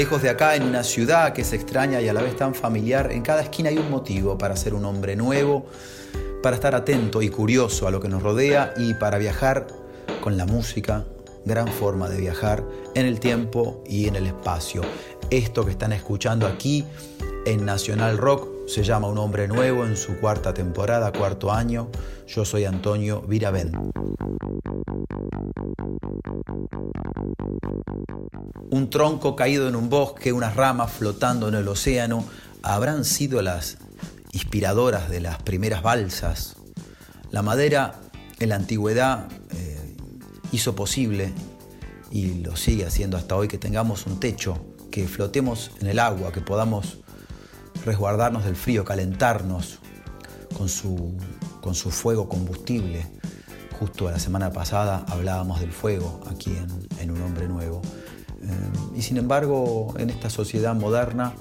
Lejos de acá, en una ciudad que es extraña y a la vez tan familiar, en cada esquina hay un motivo para ser un hombre nuevo, para estar atento y curioso a lo que nos rodea y para viajar con la música, gran forma de viajar en el tiempo y en el espacio. Esto que están escuchando aquí en Nacional Rock se llama Un hombre nuevo en su cuarta temporada, cuarto año. Yo soy Antonio Viravent. Un tronco caído en un bosque, unas ramas flotando en el océano, habrán sido las inspiradoras de las primeras balsas. La madera en la antigüedad eh, hizo posible, y lo sigue haciendo hasta hoy, que tengamos un techo, que flotemos en el agua, que podamos resguardarnos del frío, calentarnos con su, con su fuego combustible. Justo la semana pasada hablábamos del fuego aquí en, Un Hombre Nuevo. Eh, y sin embargo, en esta sociedad moderna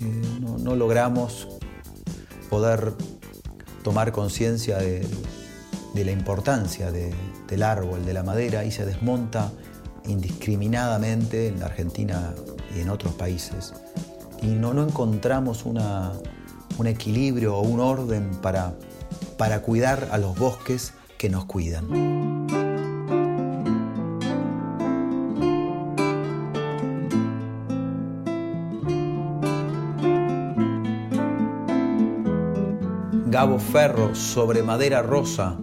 eh, no, logramos poder tomar conciencia de, la importancia del árbol, de la madera, y se desmonta indiscriminadamente en la Argentina y en otros países y no, encontramos un equilibrio o un orden para, para cuidar a los bosques que nos cuidan. Gabo Ferro sobre madera rosa.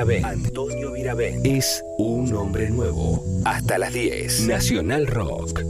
Antonio Virabén es un hombre nuevo. Hasta las 10. Nacional Rock.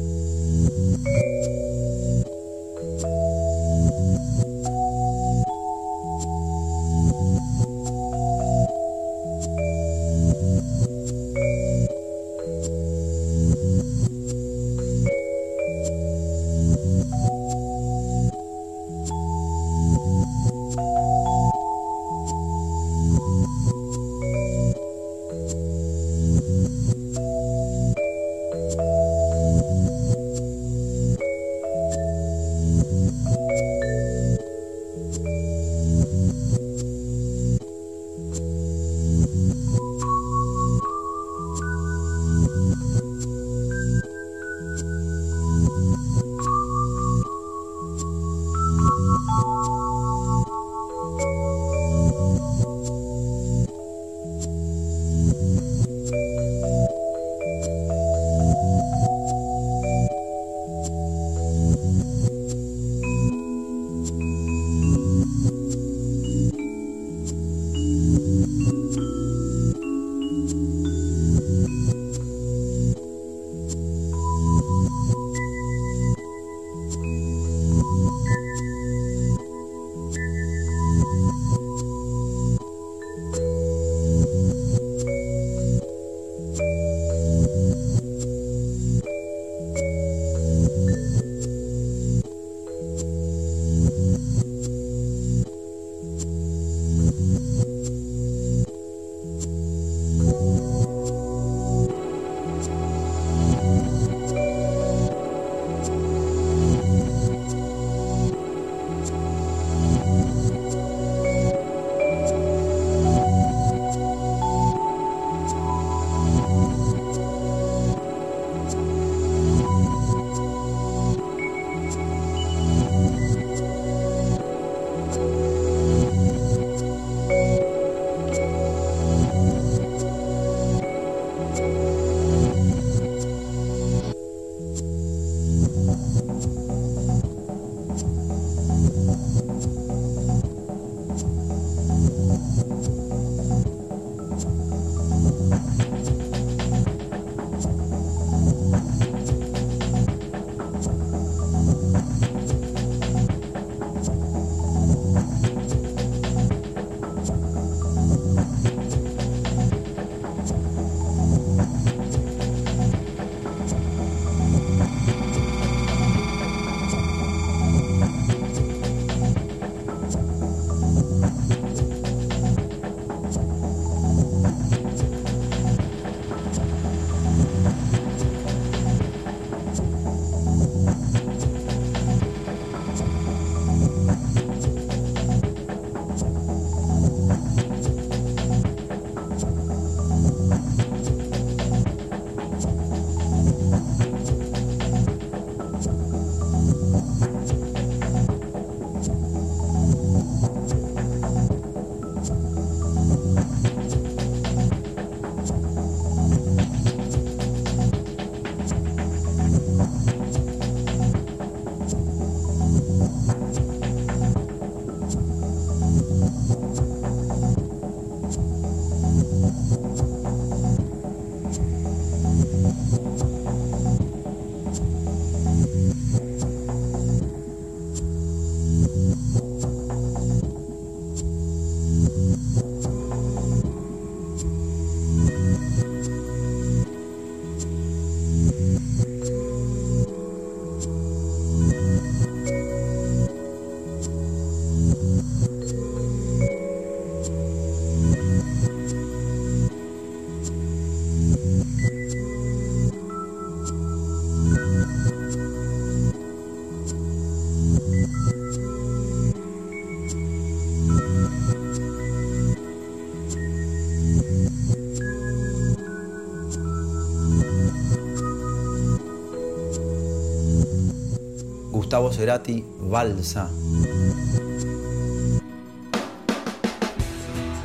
Balsa.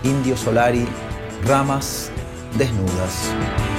Indio Solari, Ramas Desnudas.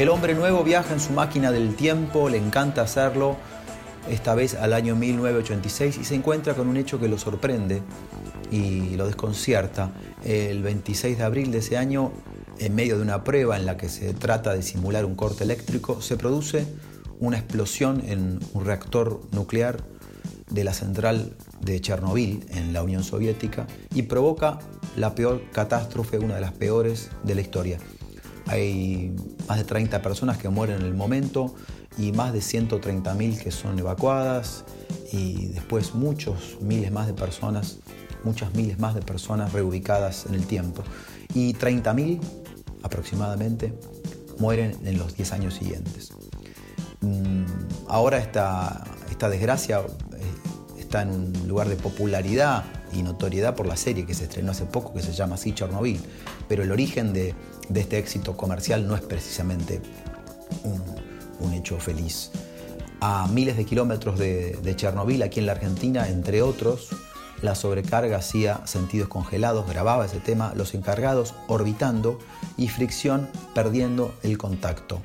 El hombre nuevo viaja en su máquina del tiempo, le encanta hacerlo, esta vez al año 1986, y se encuentra con un hecho que lo sorprende y lo desconcierta. El 26 de abril de ese año, en medio de una prueba en la que se trata de simular un corte eléctrico, se produce una explosión en un reactor nuclear de la central de Chernobyl en la Unión Soviética y provoca la peor catástrofe, una de las peores de la historia. Hay más de 30 personas que mueren en el momento y más de 130.000 que son evacuadas y después muchos miles más de personas, muchas miles más de personas reubicadas en el tiempo. Y 30.000 aproximadamente mueren en los 10 años siguientes. Mm, ahora esta, esta desgracia está en un lugar de popularidad y notoriedad por la serie que se estrenó hace poco que se llama así Chernobyl, pero el origen de, este éxito comercial no es precisamente un, hecho feliz. A miles de kilómetros de, de Chernobyl, aquí en la Argentina, entre otros, la sobrecarga hacía sentidos congelados, grababa ese tema, los encargados orbitando y fricción perdiendo el contacto.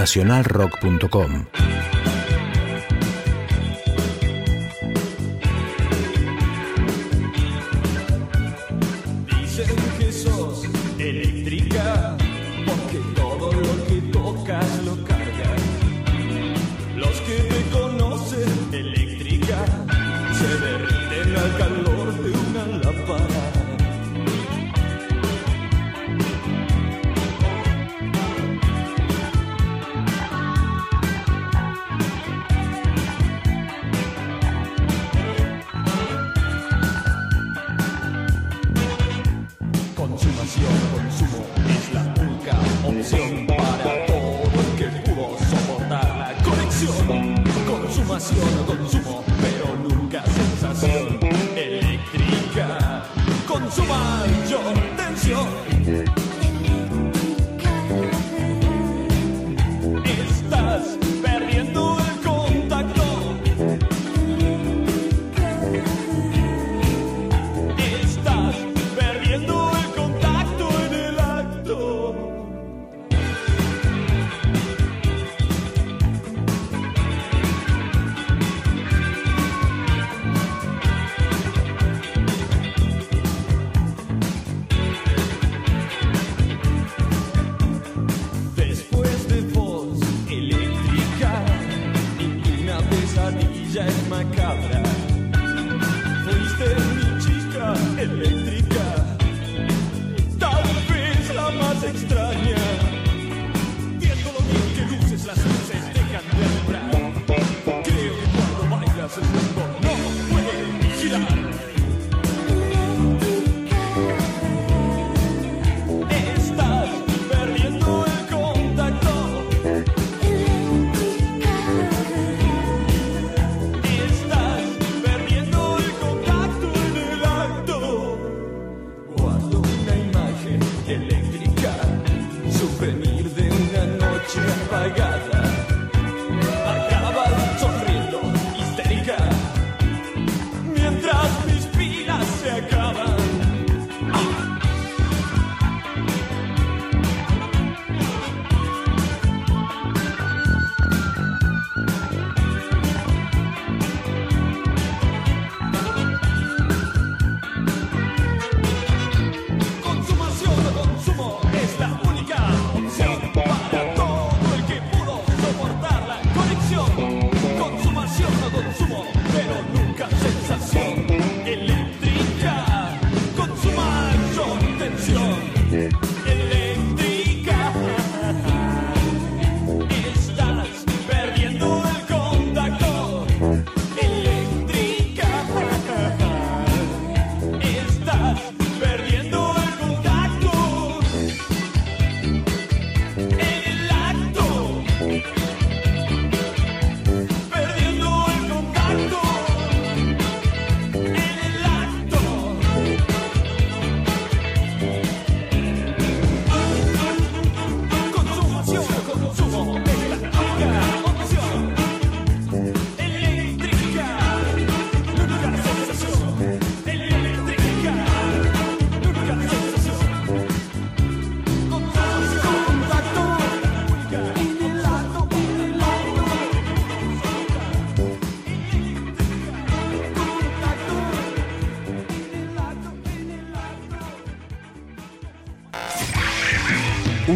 nacionalrock.com. canción.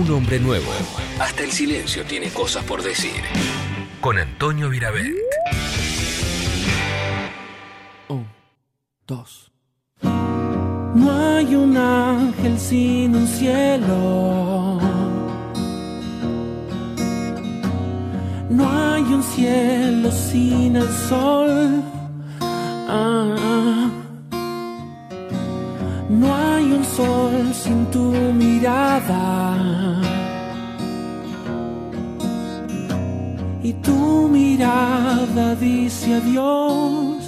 Un hombre nuevo. Hasta el silencio tiene cosas por decir. Con Antonio Virabet. Un, dos. No hay un ángel sin un cielo. No hay un cielo sin el sol. Ah, ah. Sol sin tu mirada. Y tu mirada dice adiós.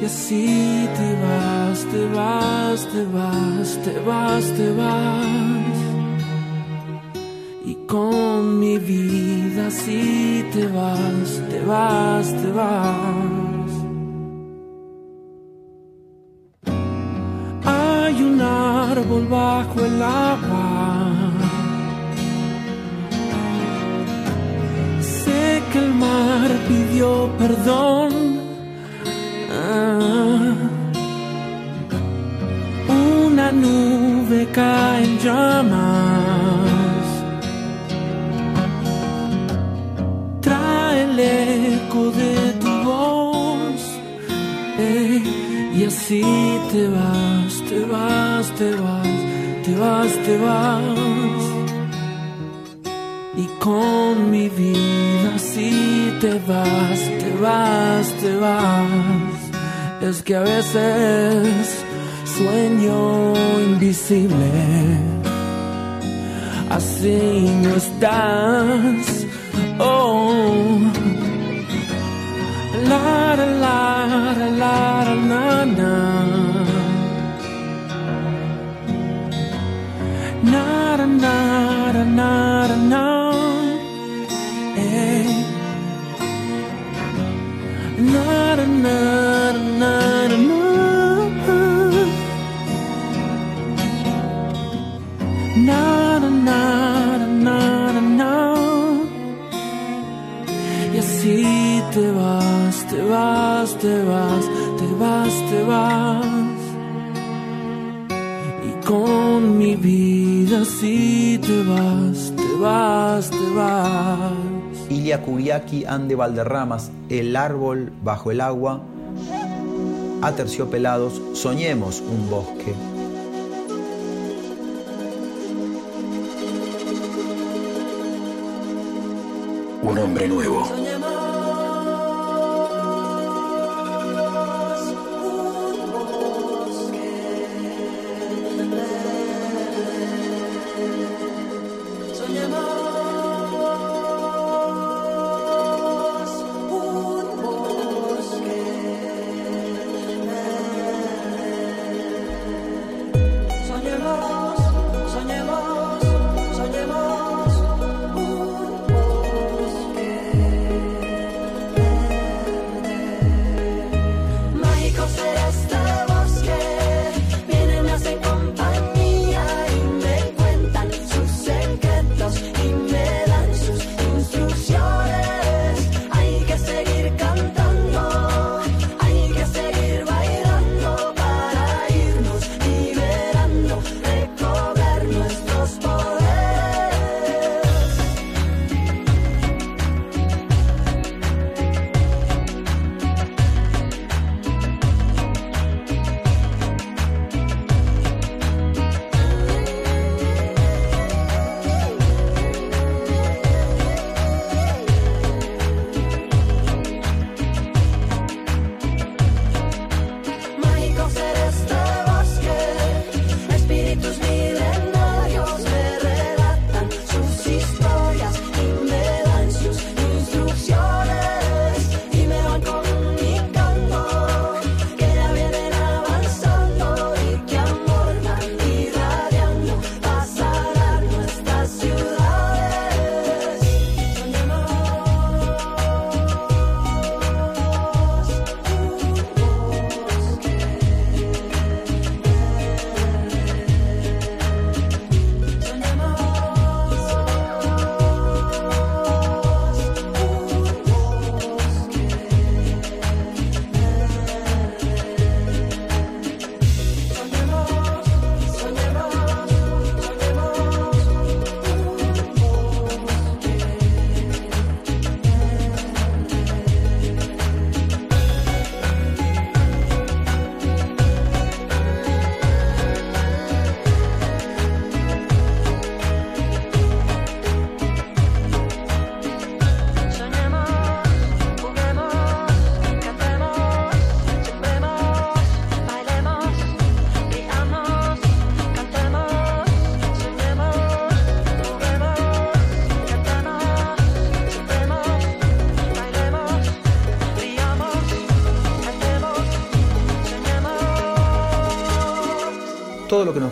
Y así te vas, te vas, te vas, te vas, te vas. Y con mi vida así te vas, te vas, te vas. Árbol bajo el agua. Sé que el mar pidió perdón. Ah. Una nube cae en llamas. Trae el eco de tu voz. y así te vas, te vas, te vas, te vas, te vas. Y con mi vida así te vas, te vas, te vas. Es que a veces sueño invisible. así no estás. Oh, la la la la la la la. Na na na na na na. Eh. Na na na na na na. Na na na na na na. Y así te vas, te vas, te vas, te vas, te vas. Y con así te vas, te vas, te vas. Ilia Kuriaki, Ande Valderramas, El árbol bajo el agua, Aterciopelados, Soñemos un bosque. Un hombre nuevo.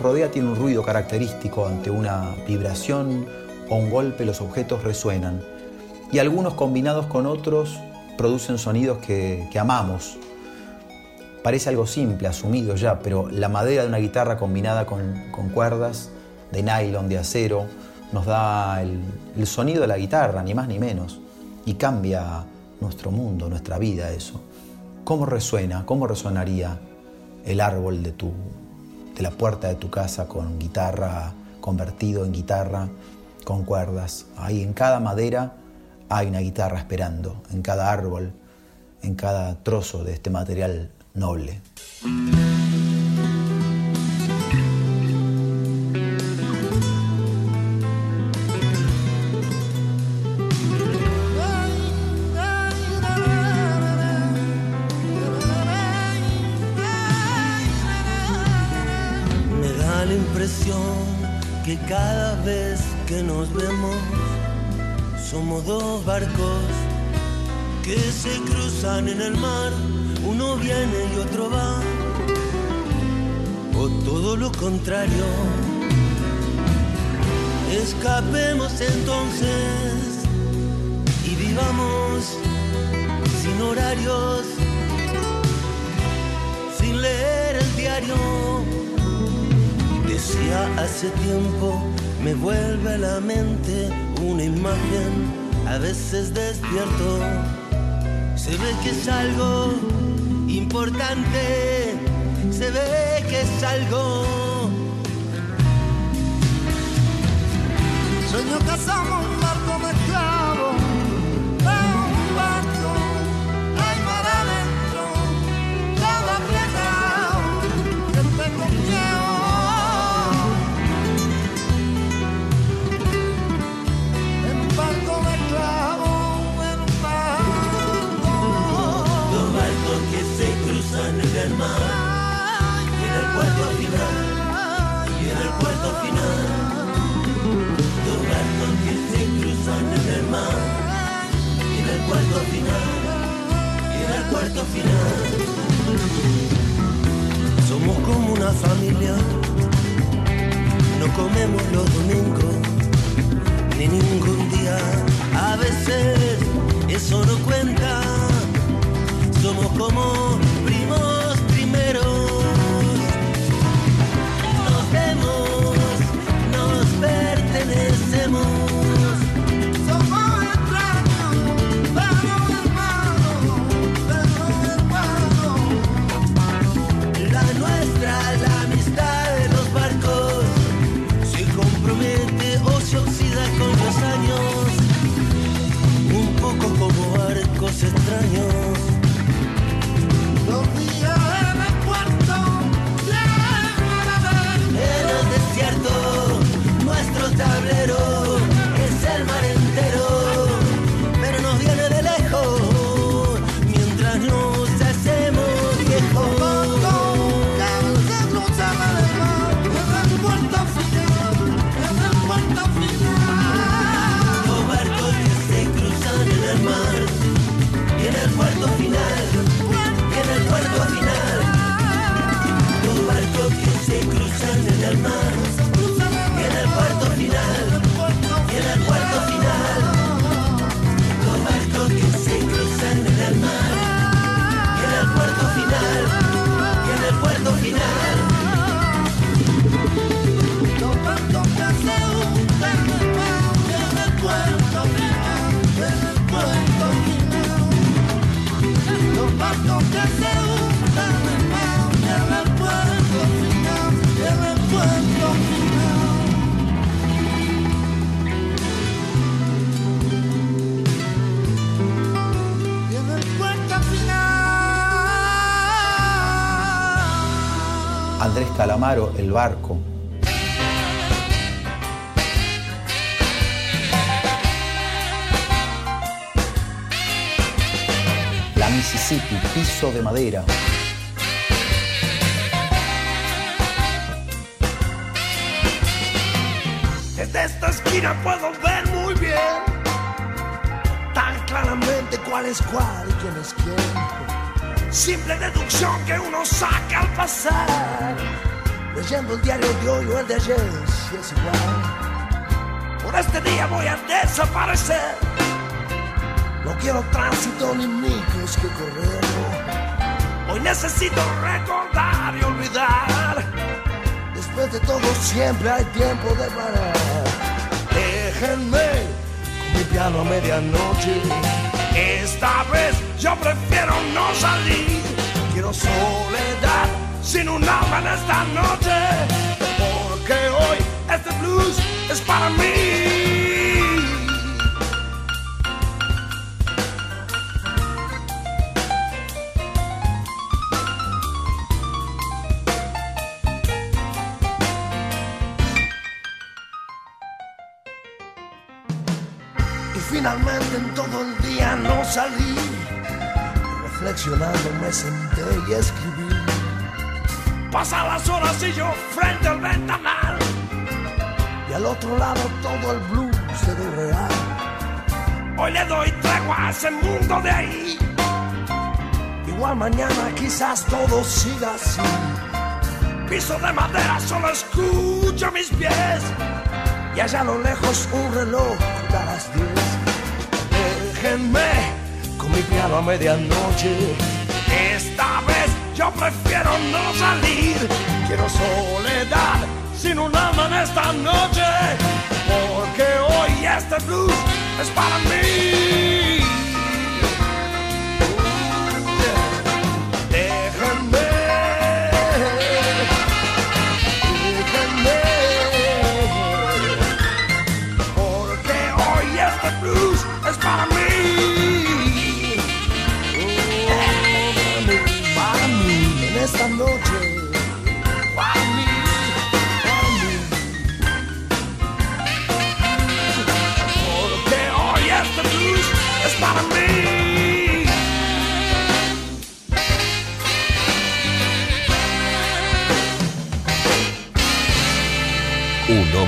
Rodea tiene un ruido característico. Ante una vibración o un golpe los objetos resuenan. Y algunos combinados con otros producen sonidos que, amamos. Parece algo simple, asumido ya, pero la madera de una guitarra combinada con, con cuerdas de nylon, de acero, nos da el, el sonido de la guitarra, ni más ni menos. Y cambia nuestro mundo, nuestra vida eso. ¿Cómo resuena? ¿Cómo resonaría el árbol de tu, de la puerta de tu casa con guitarra, convertido en guitarra, con cuerdas. Ahí en cada madera hay una guitarra esperando, en cada árbol, en cada trozo de este material noble. Cada vez que nos vemos somos dos barcos que se cruzan en el mar, uno viene y otro va, o todo lo contrario. Escapemos entonces y vivamos sin horarios, sin leer el diario. Decía hace tiempo, me vuelve a la mente una imagen, a veces despierto. Se ve que es algo importante, se ve que es algo. Sueño que Somos como una familia, no comemos los domingos ni ningún día. A veces eso no cuenta. Somos como primos primeros. Nos vemos, nos pertenecemos. Andrés Calamaro, El Barco. La Mississippi, piso de madera. Desde esta esquina puedo ver muy bien, tan claramente cuál es cuál y quién es quién. Simple deducción que uno saca al pasar, leyendo el diario de hoy o el de ayer, si es igual. Por este día voy a desaparecer. No quiero tránsito ni micros que correr. Hoy necesito recordar y olvidar. Después de todo siempre hay tiempo de parar. Déjenme con mi piano a medianoche. Esta vez yo prefiero no salir. Quiero soledad sin un alma en esta noche. Porque hoy este blues es para mí. salí, reflexionando me senté y escribí. Pasan las horas y yo frente al ventanal, y al otro lado todo el blues se real. Hoy le doy tregua a ese mundo de ahí. Igual mañana quizás todo siga así. Piso de madera, solo escucho mis pies. Y allá a lo lejos un reloj da las diez. Déjenme a medianoche. Esta vez yo prefiero no salir, quiero soledad sin un alma en esta noche, porque hoy este blues es para mí.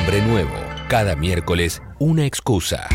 Hombre Nuevo. Cada miércoles, una excusa.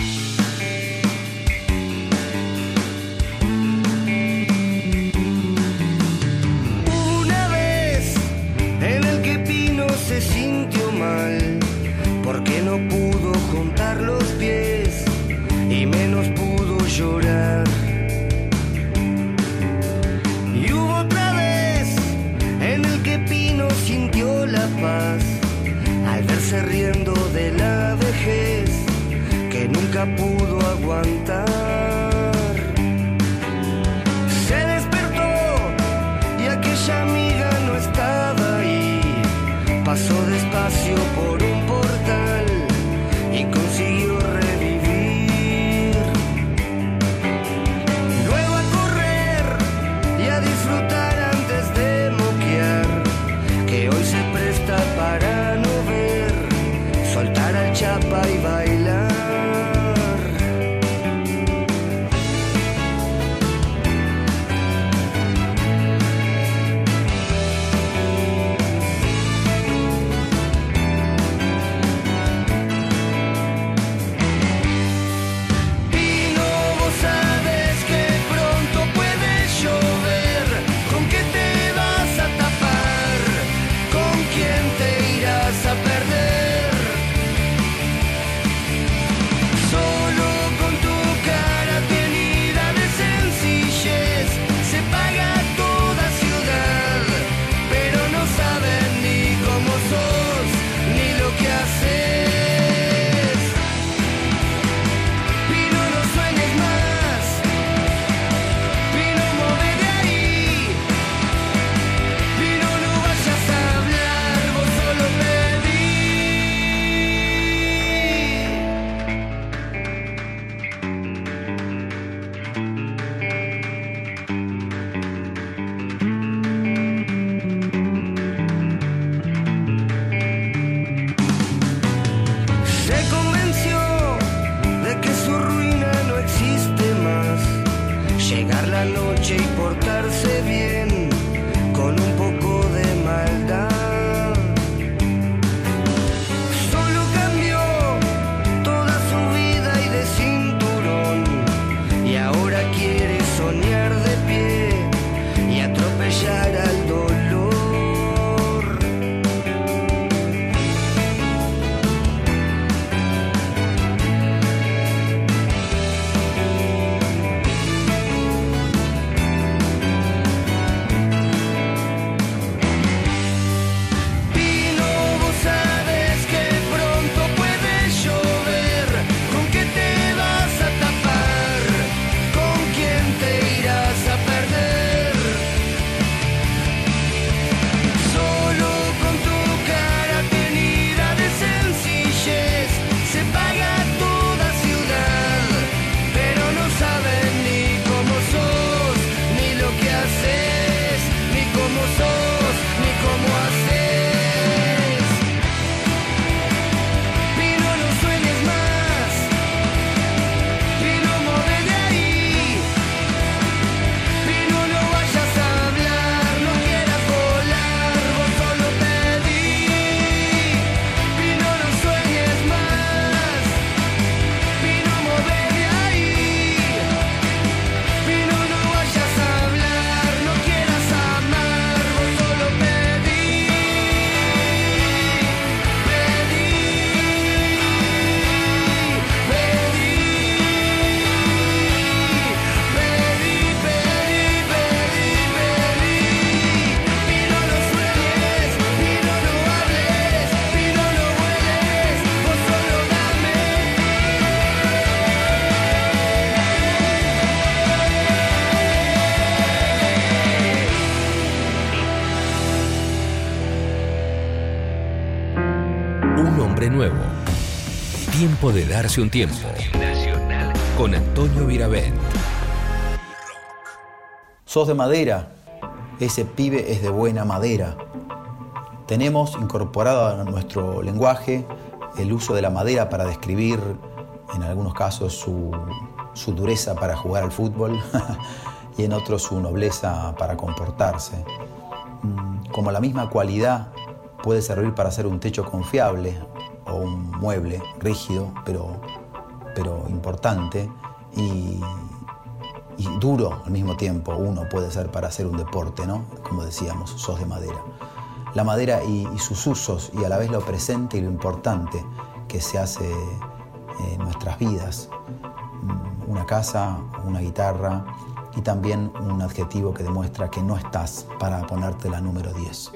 Tiempo de darse un tiempo. Con Antonio Viravent. Sos de madera, ese pibe es de buena madera. Tenemos incorporado a nuestro lenguaje el uso de la madera para describir, en algunos casos, su, su dureza para jugar al fútbol y en otros su nobleza para comportarse. Mm, Como la misma cualidad puede servir para hacer un techo confiable un mueble rígido, pero, pero importante, y, duro al mismo tiempo uno puede ser para hacer un deporte, ¿no? Como decíamos, sos de madera. La madera y, y sus usos y a la vez lo presente y lo importante que se hace en nuestras vidas. Mm, Una casa, una guitarra y también un adjetivo que demuestra que no estás para ponerte la número 10.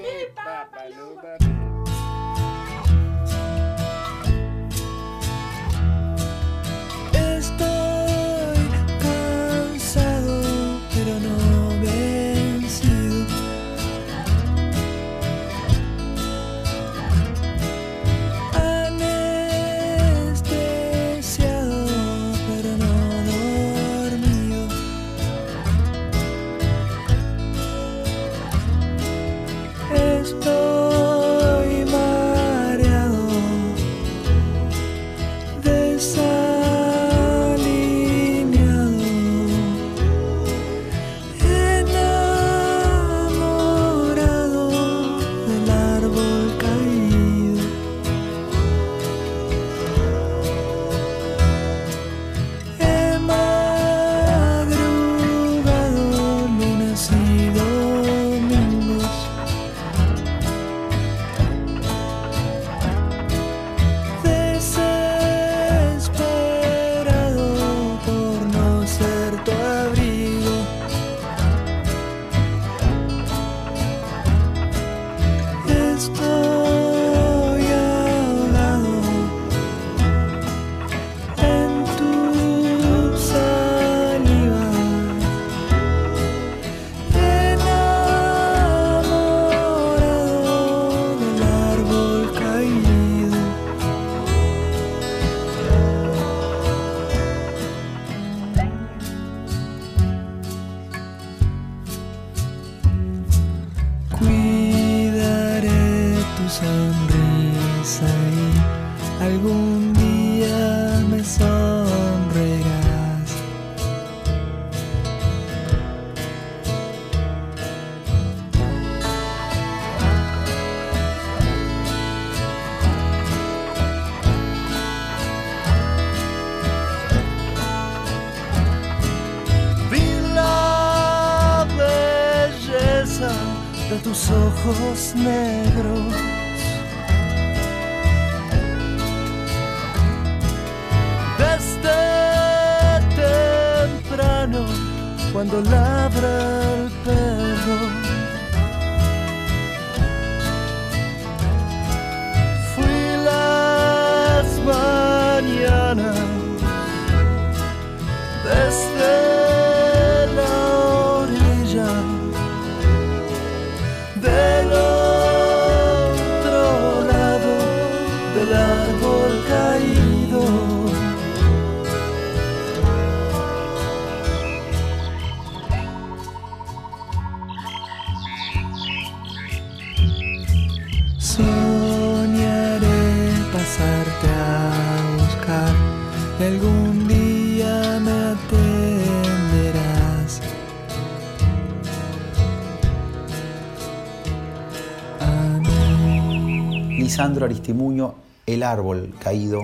Lisandro Aristimuño, El árbol caído.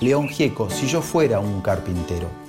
León Gieco, si yo fuera un carpintero.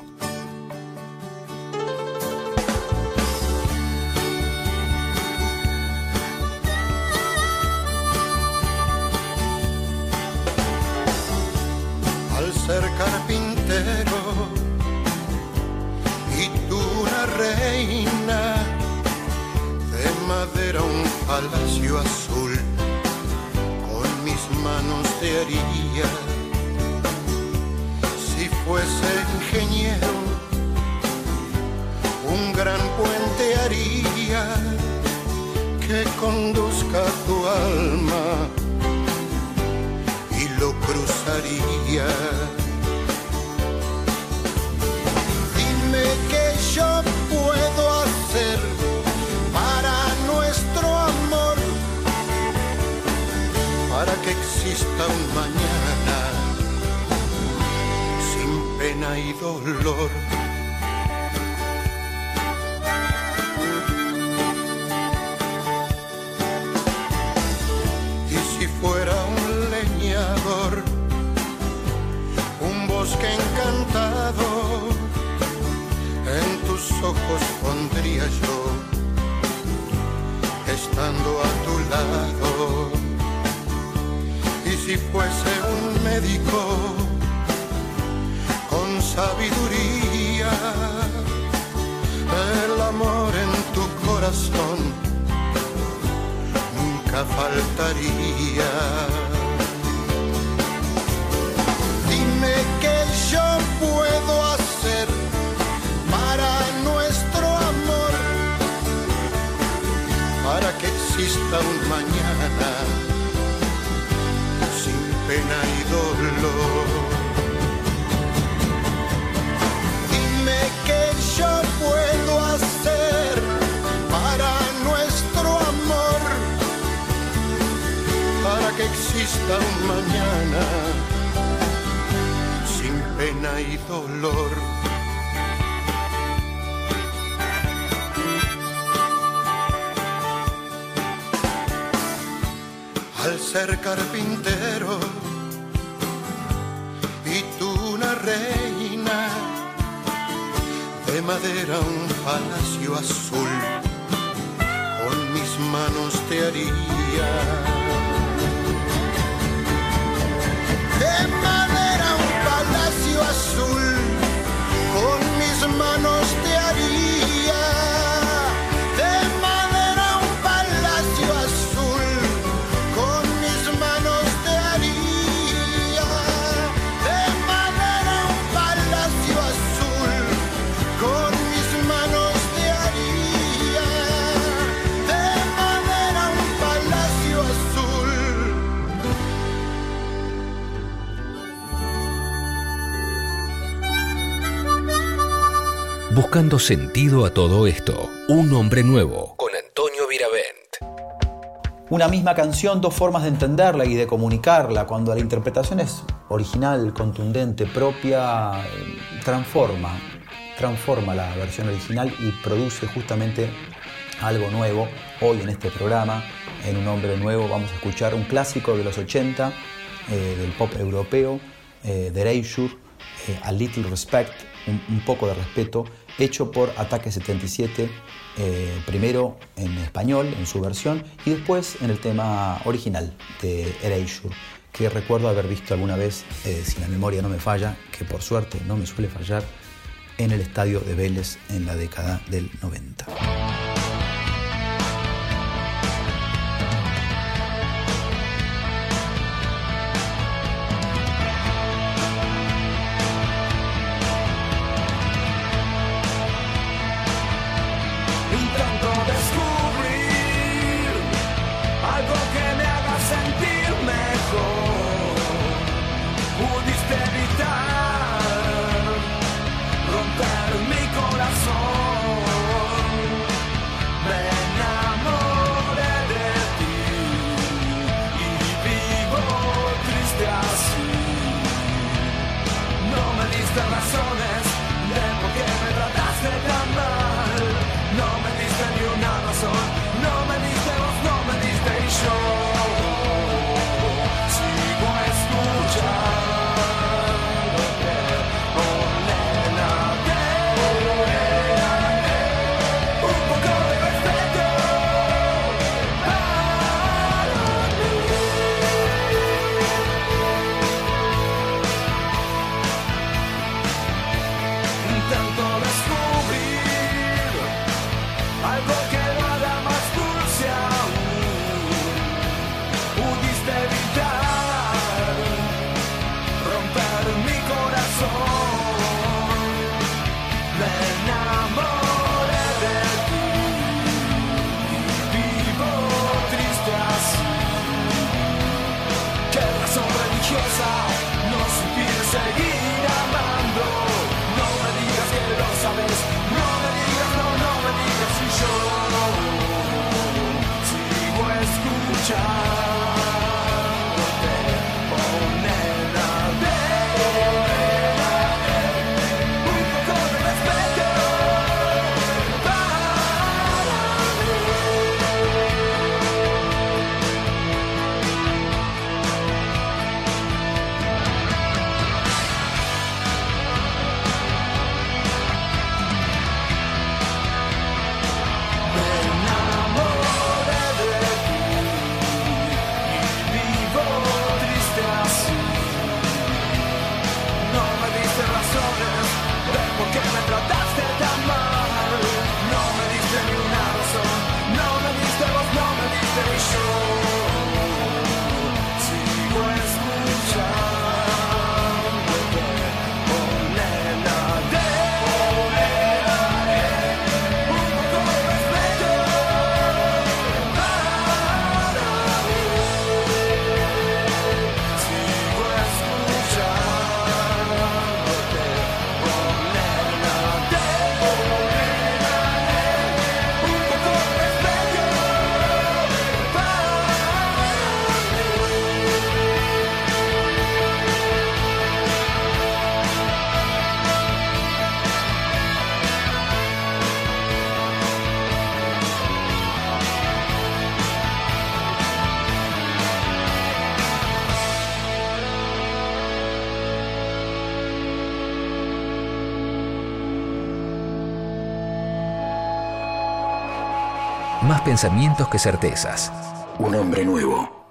Carpintero Buscando sentido a todo esto, un hombre nuevo con Antonio Viravent. Una misma canción, dos formas de entenderla y de comunicarla. Cuando la interpretación es original, contundente, propia, eh, transforma, transforma la versión original y produce justamente algo nuevo. Hoy en este programa, en Un Hombre Nuevo, vamos a escuchar un clásico de los 80 eh, del pop europeo, eh, de eh, A Little Respect, un poco de respeto, hecho por Ataque 77, eh, primero en español, en su versión, y después en el tema original de Erasure, que recuerdo haber visto alguna vez, eh, si la memoria no me falla, que por suerte no me suele fallar, en el estadio de Vélez en la década del 90. Pensamientos que certezas. Un hombre nuevo.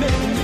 make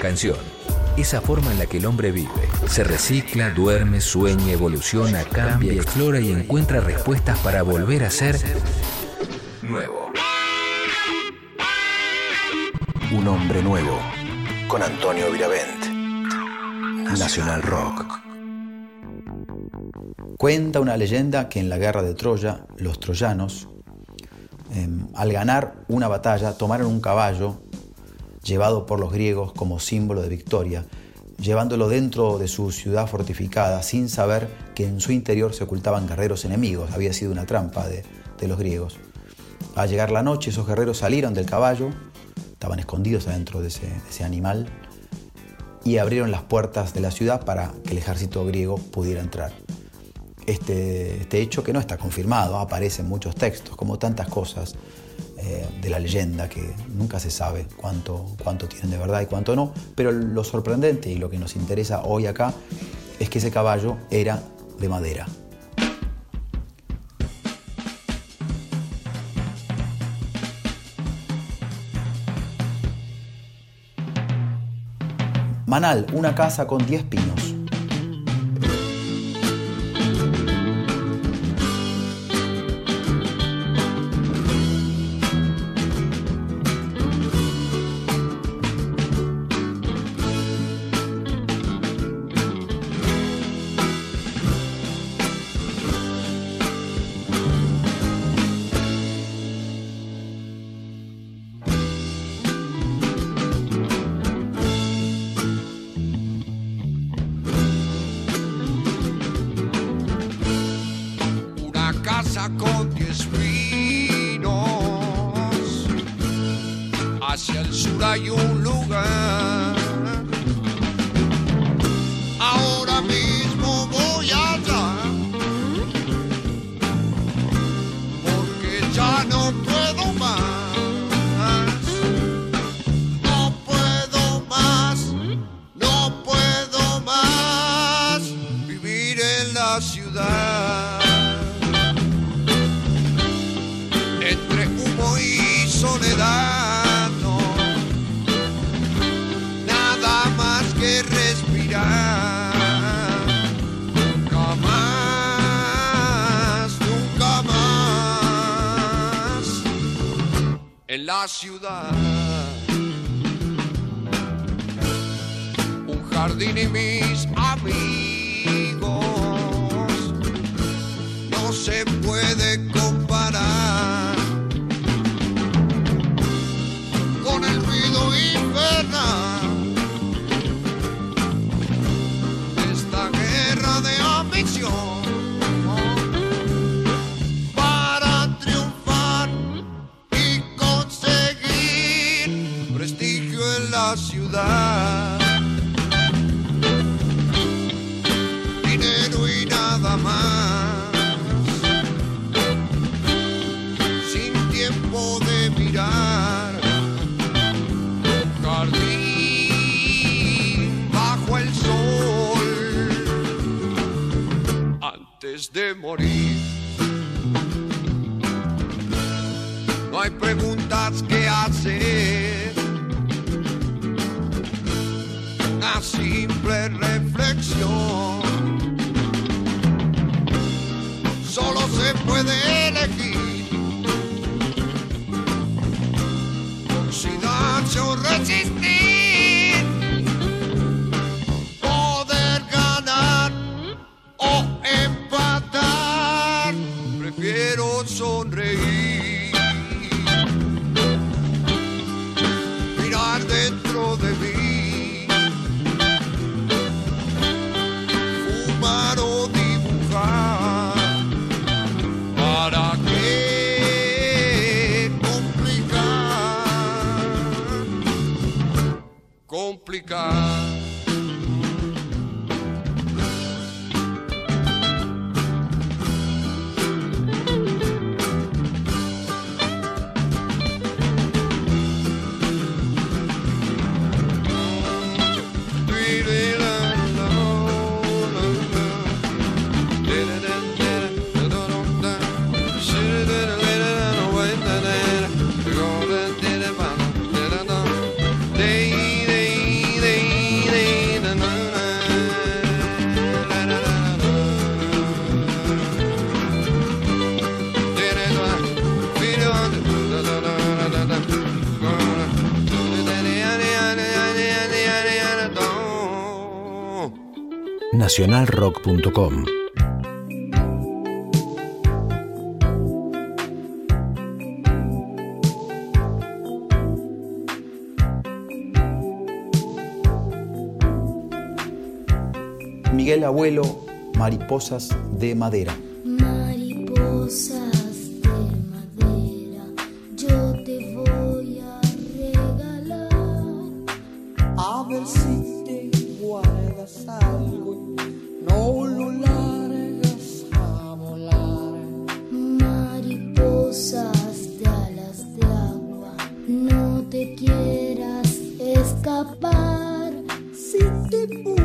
canción. Esa forma en la que el hombre vive. Se recicla, duerme, sueña, evoluciona, cambia, explora y encuentra respuestas para volver a ser nuevo. Un hombre nuevo. Con Antonio Viravent. Nacional Rock. Cuenta una leyenda que en la guerra de Troya, los troyanos, em, al ganar una batalla, tomaron un caballo llevado por los griegos como símbolo de victoria, llevándolo dentro de su ciudad fortificada, sin saber que en su interior se ocultaban guerreros enemigos. Había sido una trampa de, de los griegos. Al llegar la noche, esos guerreros salieron del caballo, estaban escondidos adentro de ese, de ese animal, y abrieron las puertas de la ciudad para que el ejército griego pudiera entrar. Este, este hecho que no está confirmado, aparece en muchos textos, como tantas cosas eh, de la leyenda que nunca se sabe cuánto, cuánto tienen de verdad y cuánto no, pero lo sorprendente y lo que nos interesa hoy acá es que ese caballo era de madera. Manal, una casa con 10 pinos. Ciudad. un jardín y mis amigos no se puede comparar De morir. No hay preguntas que hacer. Una simple reflexión. Solo se puede nacionalrock.com. Miguel Abuelo, Mariposas de Madera. Te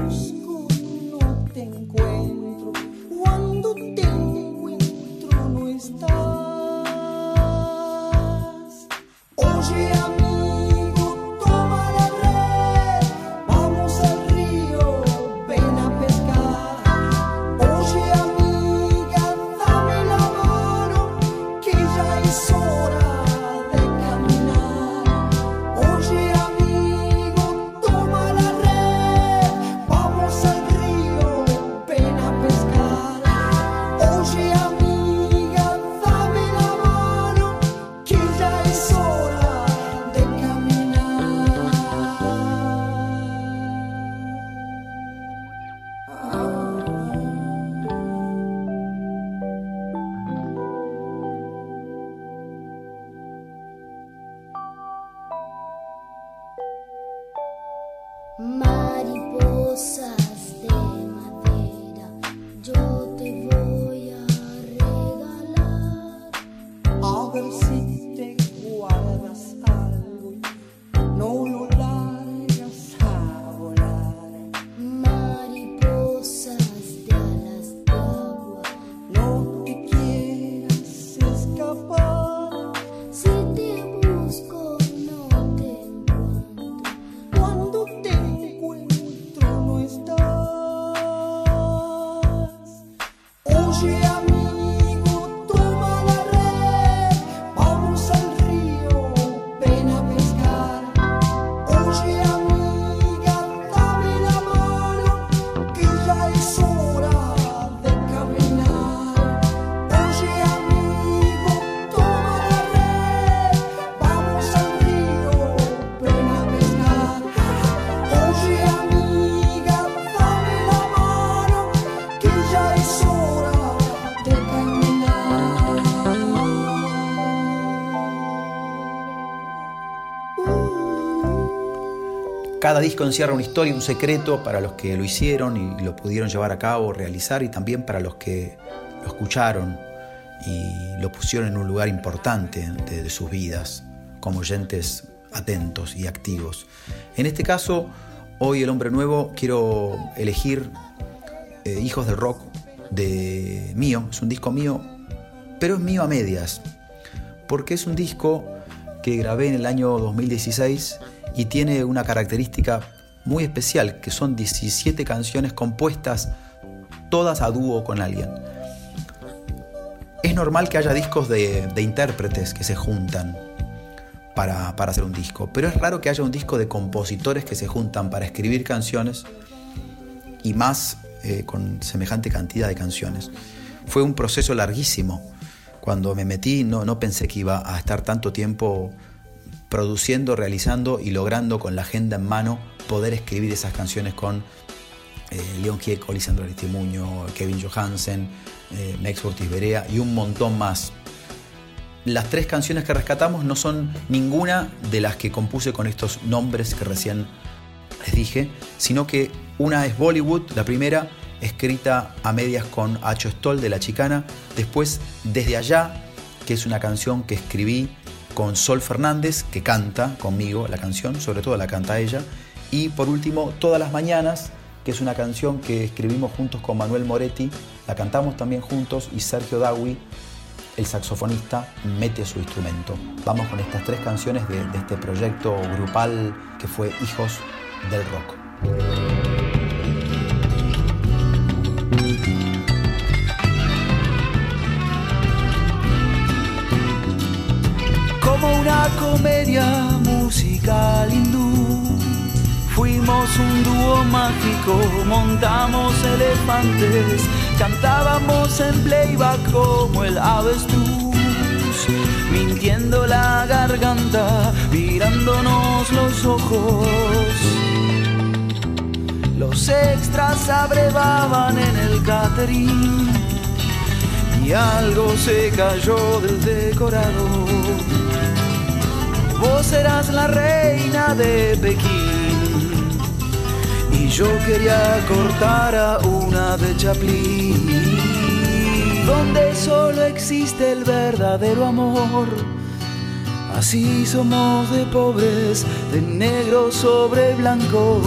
Cada disco encierra una historia, un secreto para los que lo hicieron y lo pudieron llevar a cabo, realizar y también para los que lo escucharon y lo pusieron en un lugar importante de, sus vidas, como oyentes atentos y activos. En este caso, hoy El Hombre Nuevo quiero elegir eh, Hijos del Rock de mío, es un disco mío, pero es mío a medias, porque es un disco que grabé en el año 2016 y tiene una característica muy especial, que son 17 canciones compuestas todas a dúo con alguien. Es normal que haya discos de, intérpretes que se juntan para, para hacer un disco, pero es raro que haya un disco de compositores que se juntan para escribir canciones y más eh, con semejante cantidad de canciones. Fue un proceso larguísimo. Cuando me metí no, no pensé que iba a estar tanto tiempo produciendo, realizando y logrando con la agenda en mano poder escribir esas canciones con eh, León Gieco, Lisandro Aristimuño, Kevin Johansen, eh, Mex Ortiz Berea y un montón más. Las tres canciones que rescatamos no son ninguna de las que compuse con estos nombres que recién les dije, sino que una es Bollywood, la primera, escrita a medias con Acho Stoll de La Chicana, después Desde Allá, que es una canción que escribí con Sol Fernández, que canta conmigo la canción, sobre todo la canta ella, y por último Todas las Mañanas, que es una canción que escribimos juntos con Manuel Moretti, la cantamos también juntos y Sergio Dawi, el saxofonista, mete su instrumento. Vamos con estas tres canciones de, de este proyecto grupal que fue Hijos del Rock. Como una comedia musical hindú. Fuimos un dúo mágico, montamos elefantes, cantábamos en playback como el avestruz, mintiendo la garganta, mirándonos los ojos. Los extras abrevaban en el catering y algo se cayó del decorado. Vos eras la reina de Pekín y yo quería cortar a una de Chaplin, donde solo existe el verdadero amor. Así somos de pobres, de negro sobre blanco.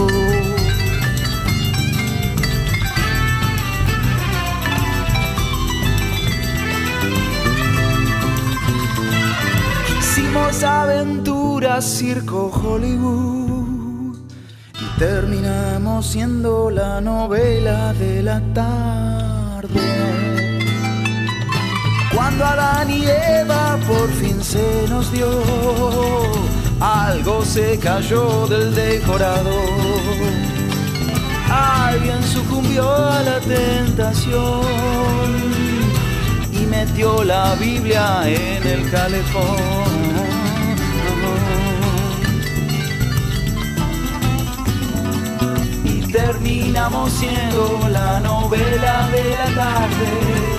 Hicimos aventuras, circo, Hollywood y terminamos siendo la novela de la tarde. Cuando Adán y Eva por fin se nos dio, algo se cayó del decorado. Alguien sucumbió a la tentación y metió la Biblia en el calefón. Terminamos siendo la novela de la tarde.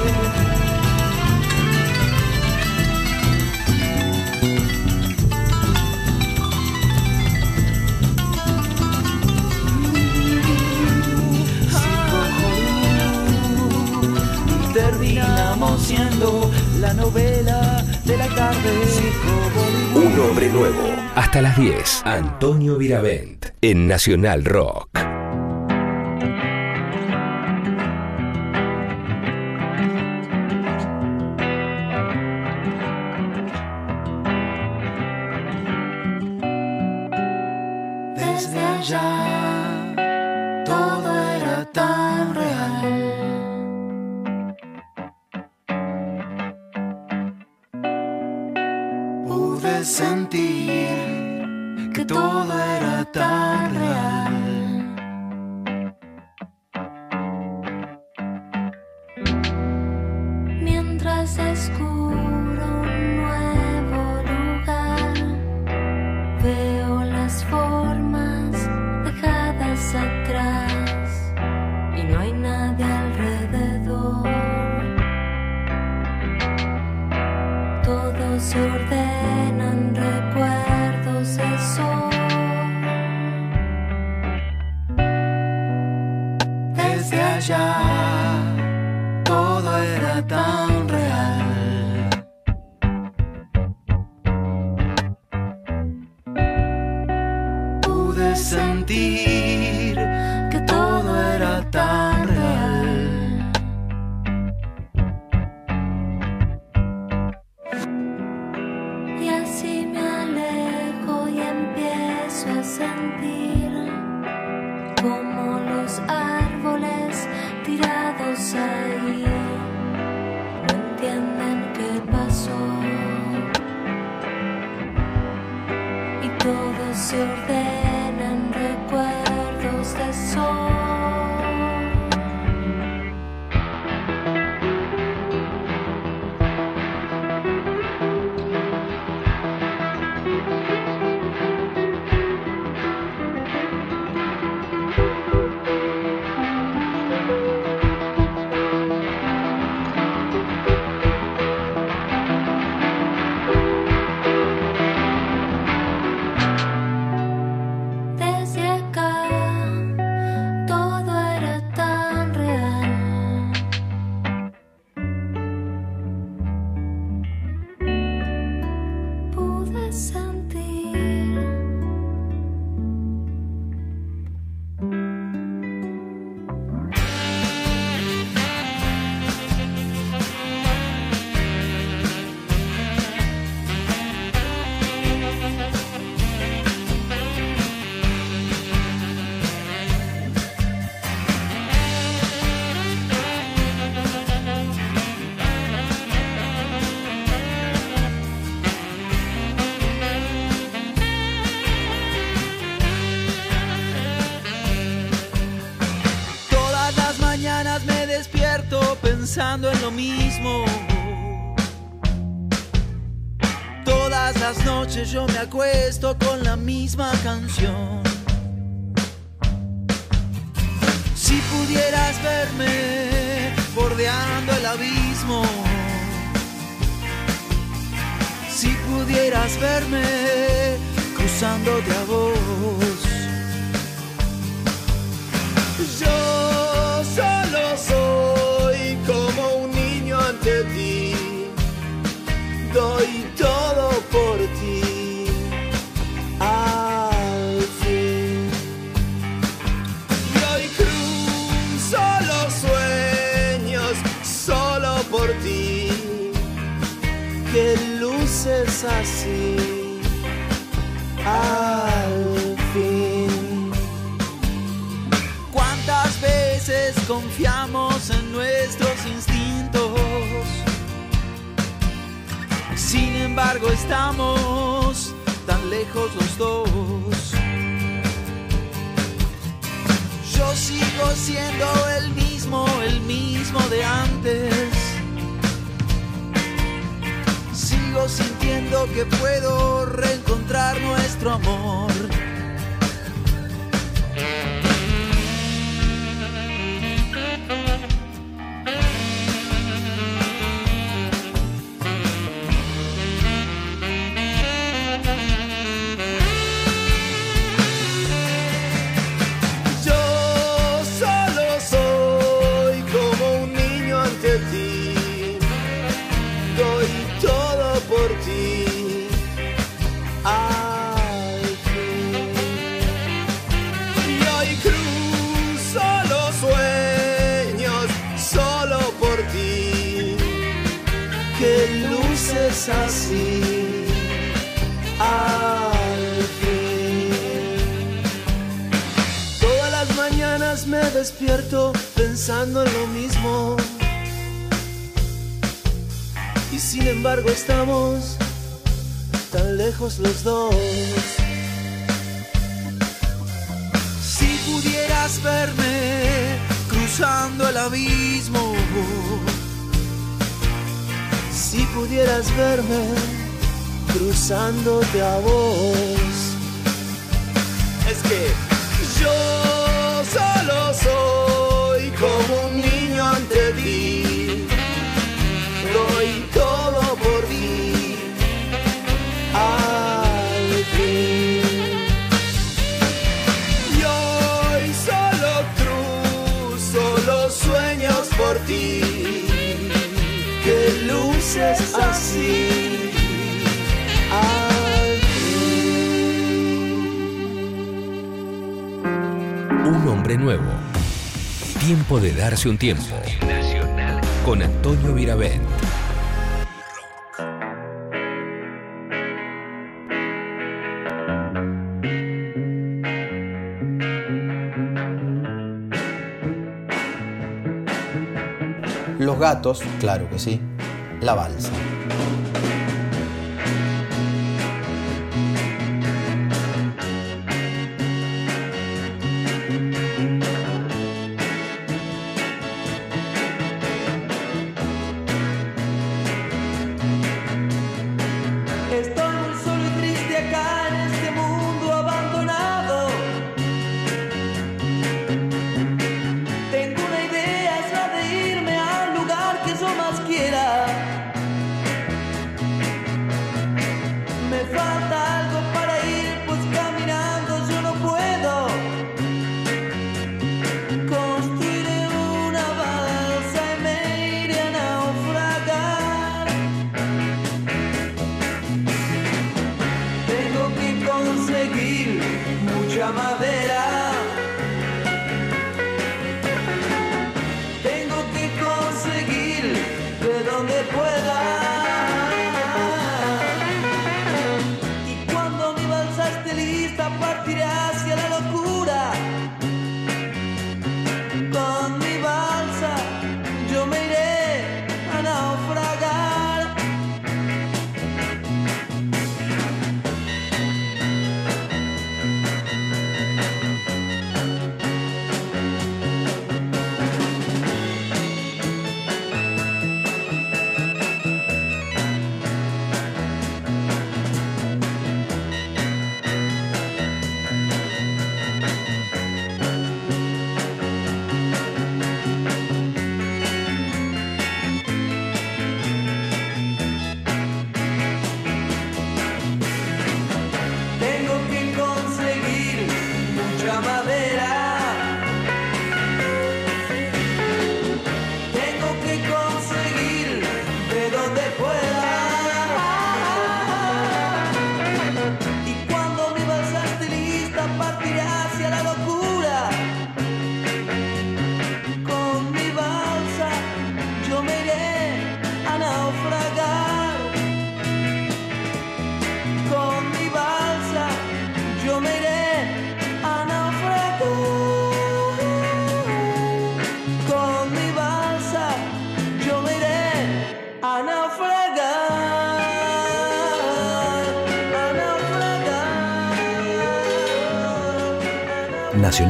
Terminamos siendo la novela de la tarde. Un hombre nuevo. Hasta las 10. Antonio Viravent. En Nacional Rock. No hay nadie alrededor. Todo se ordena en recuerdos de sol. Desde allá pensando en lo mismo. que puedo reencontrar nuestro amor. despierto pensando en lo mismo. Y sin embargo estamos tan lejos los dos. Si pudieras verme cruzando el abismo. Si pudieras verme cruzándote a vos. Es que así. Un hombre nuevo. Tiempo de darse un tiempo. Con Antonio Viravent. Los gatos, claro que sí, la Balsa.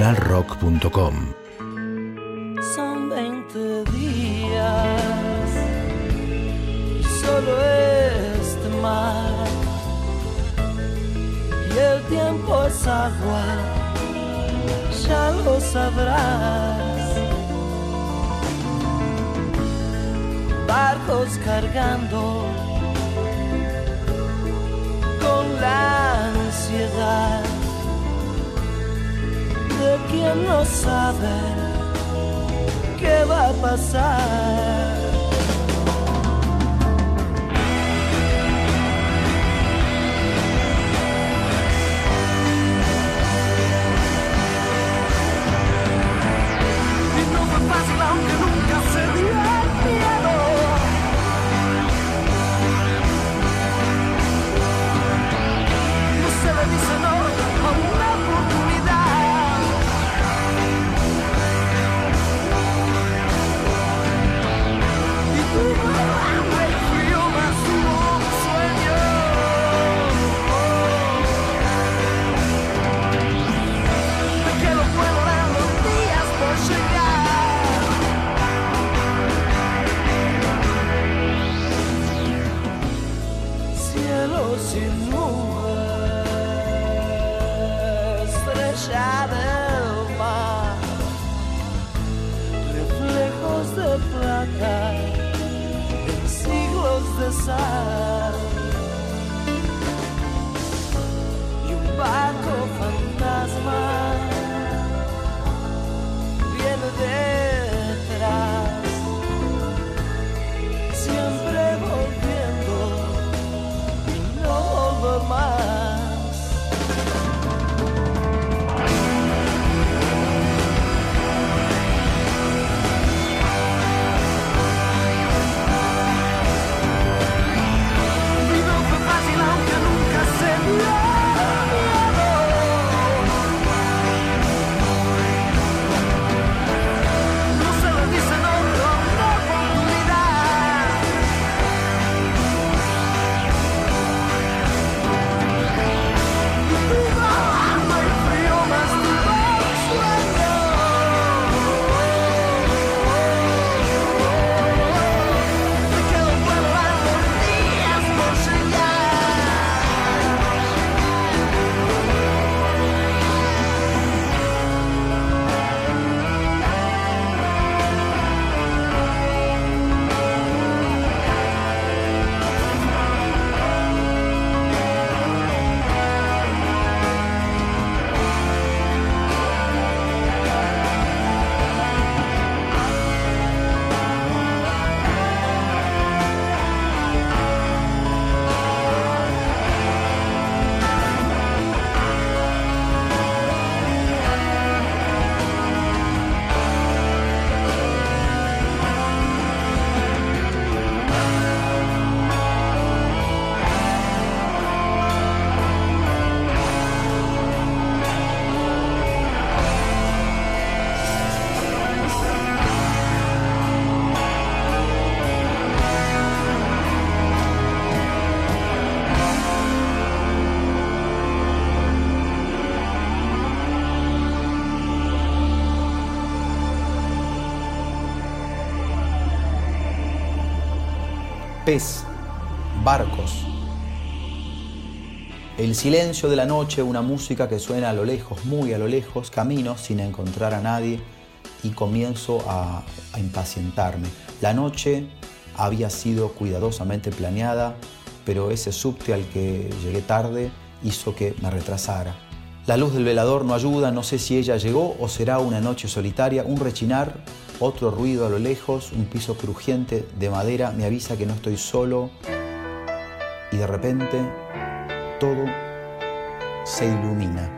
nacionalrock.com. pez, barcos. El silencio de la noche, una música que suena a lo lejos, muy a lo lejos, camino sin encontrar a nadie y comienzo a, a impacientarme. La noche había sido cuidadosamente planeada, pero ese subte al que llegué tarde hizo que me retrasara. La luz del velador no ayuda, no sé si ella llegó o será una noche solitaria, un rechinar otro ruido a lo lejos, un piso crujiente de madera me avisa que no estoy solo y de repente todo se ilumina.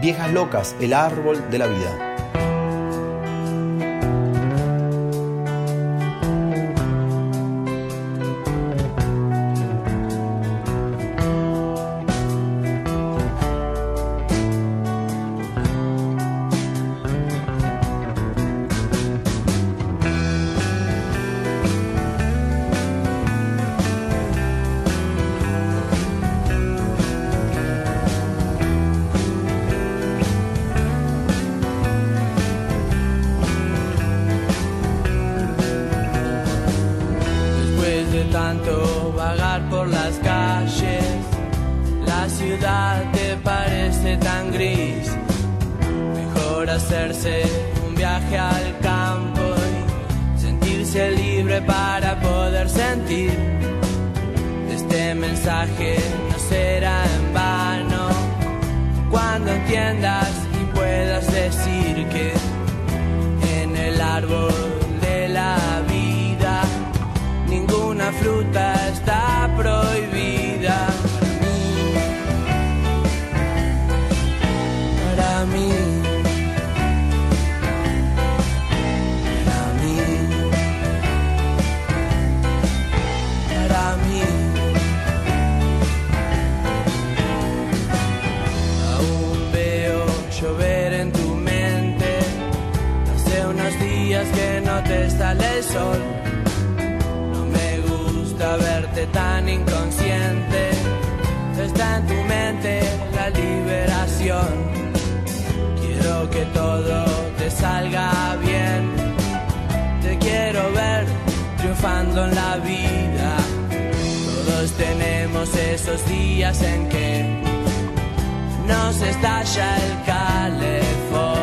Viejas locas, el árbol de la vida. entiendas y puedas decir salga bien. Te quiero ver triunfando en la vida. Todos tenemos esos días en que nos estalla el calefón.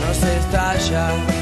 Nos estalla.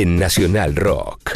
en Nacional Rock.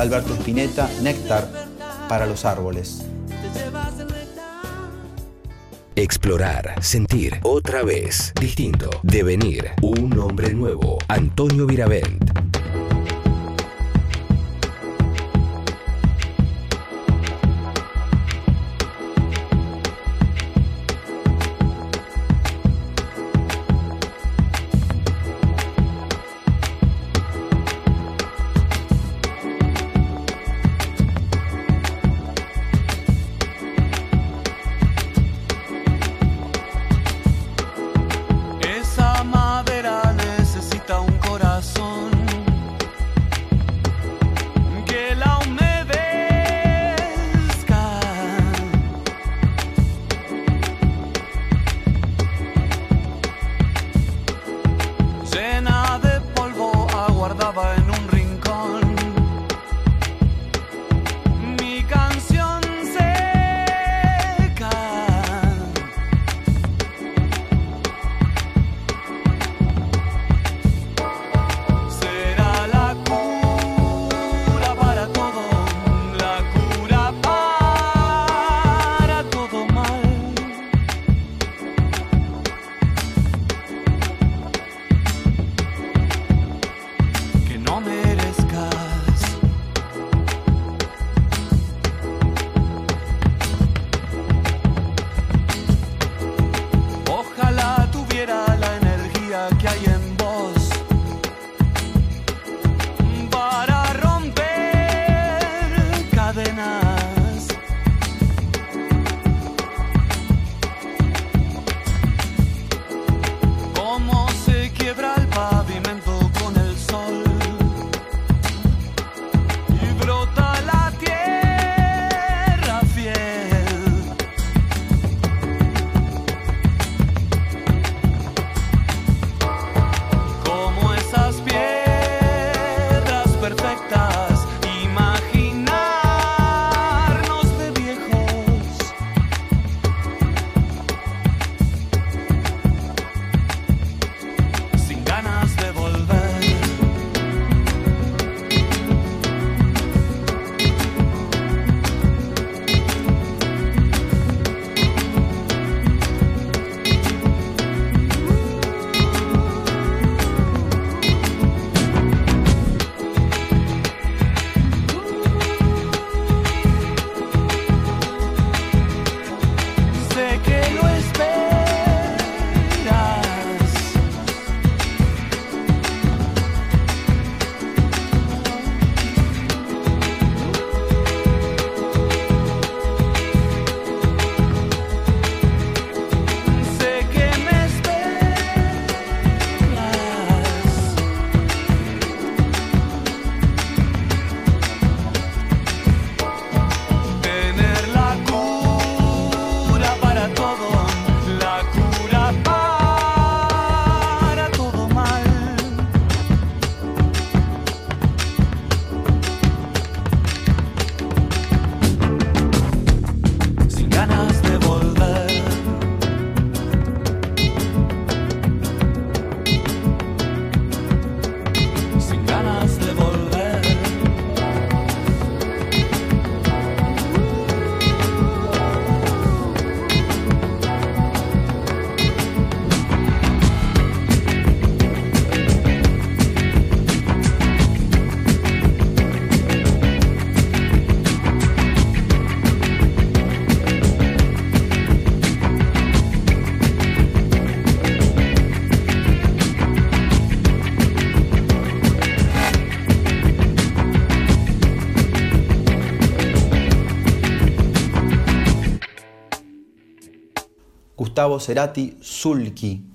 Alberto Spinetta, Néctar para los árboles. Explorar, sentir, otra vez, distinto, devenir, un hombre nuevo, Antonio Viravent. Gustavo Cerati, Zulki.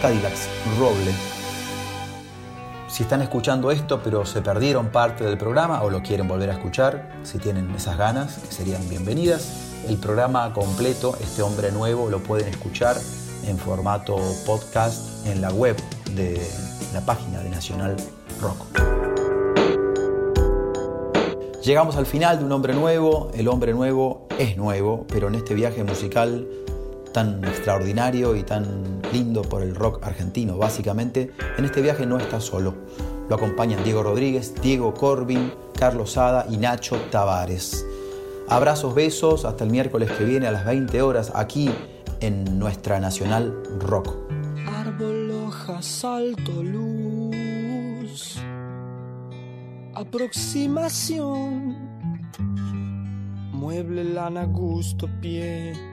Cadillacs, Roble. Si están escuchando esto pero se perdieron parte del programa o lo quieren volver a escuchar, si tienen esas ganas, serían bienvenidas, el programa completo, este hombre nuevo, lo pueden escuchar en formato podcast en la web de la página de Nacional Rock. Llegamos al final de Un Hombre Nuevo. El hombre nuevo es nuevo, pero en este viaje musical tan extraordinario y tan lindo por el rock argentino, básicamente, en este viaje no está solo. Lo acompañan Diego Rodríguez, Diego Corbin, Carlos Sada y Nacho Tavares. Abrazos, besos, hasta el miércoles que viene a las 20 horas aquí en nuestra Nacional Rock. Árbol, hoja, luz. Aproximación. Mueble, lana, gusto, pie.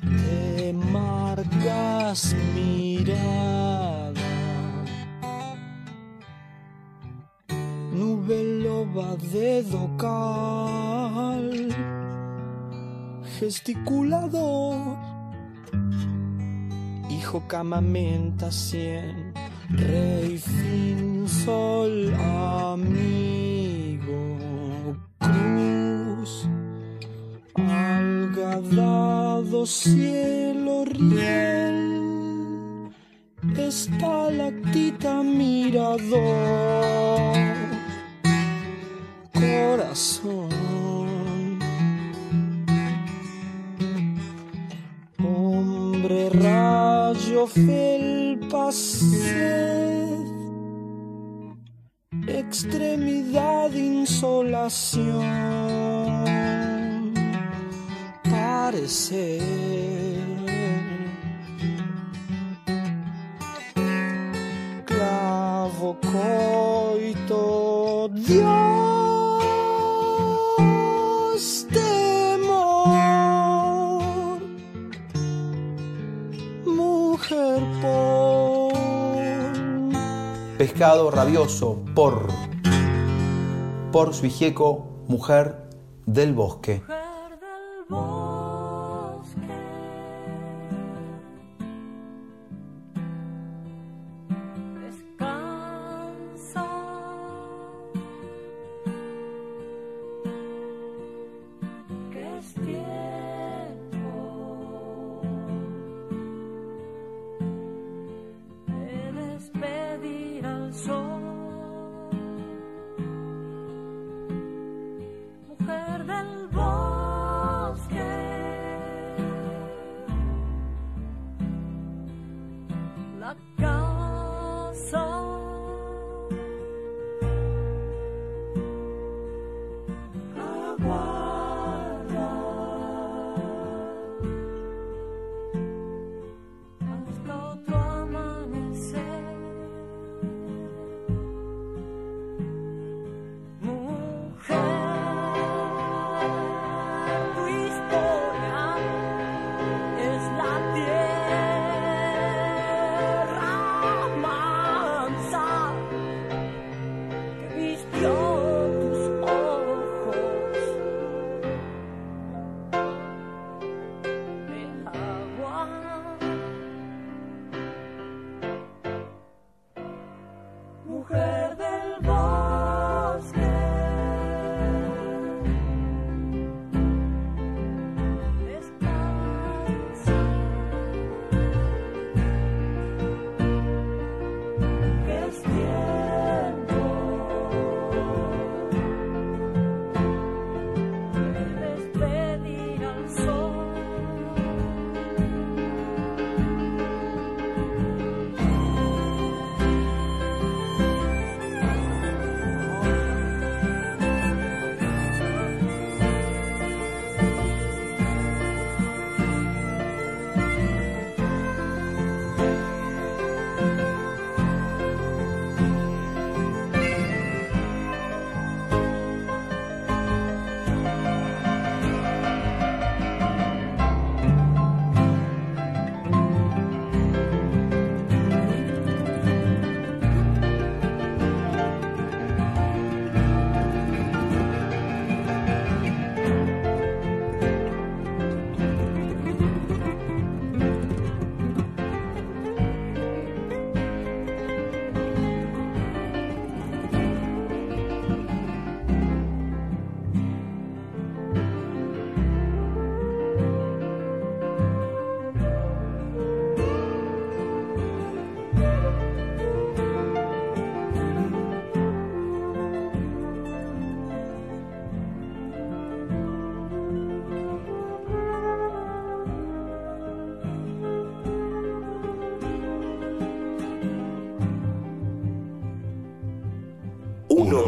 Te marcas mirada. Nube loba, dedo cal. Gesticulador hijo camamenta cien, rey fin sol amigo cruz, algadado cielo riel, estalactita mirador, corazón. Hombre rayo felpa extremidad insolación, parecer. Clavo coito, Dios, temor, mujer por. Pescado rabioso, por. Por su mujer del bosque.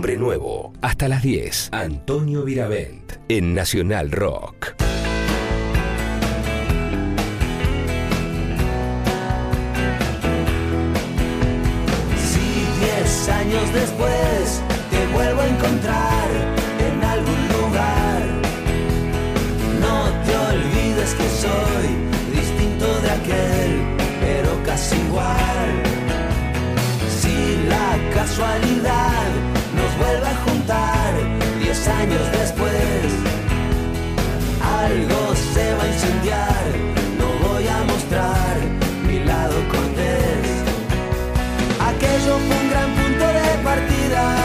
Hombre nuevo. Hasta las 10. Antonio Viravent. En Nacional Rock. Si diez años después te vuelvo a encontrar años después, algo se va a incendiar, no voy a mostrar mi lado cortés. Aquello fue un gran punto de partida,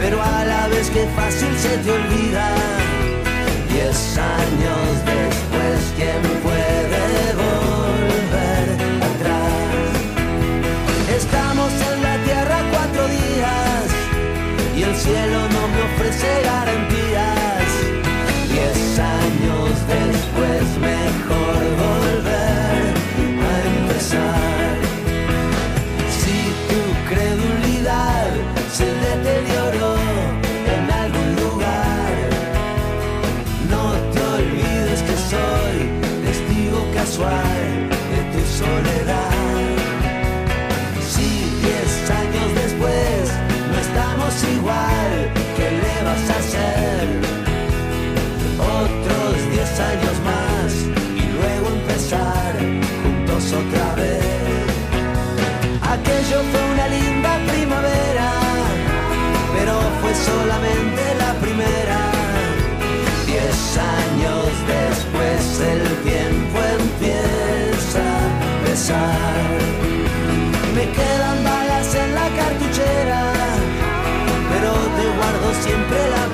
pero a la vez que fácil se te olvida. Me quedan balas en la cartuchera, pero te guardo siempre la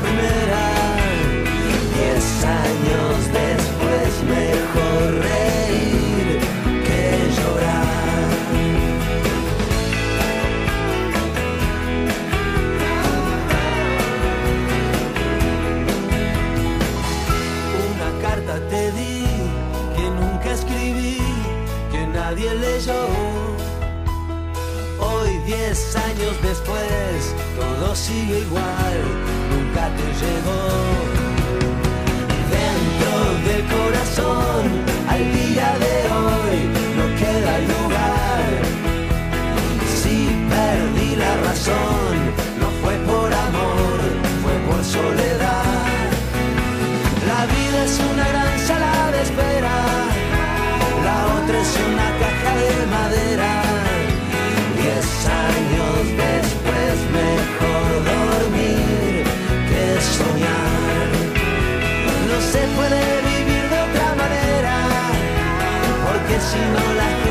años después, todo sigue igual, nunca te llegó. no las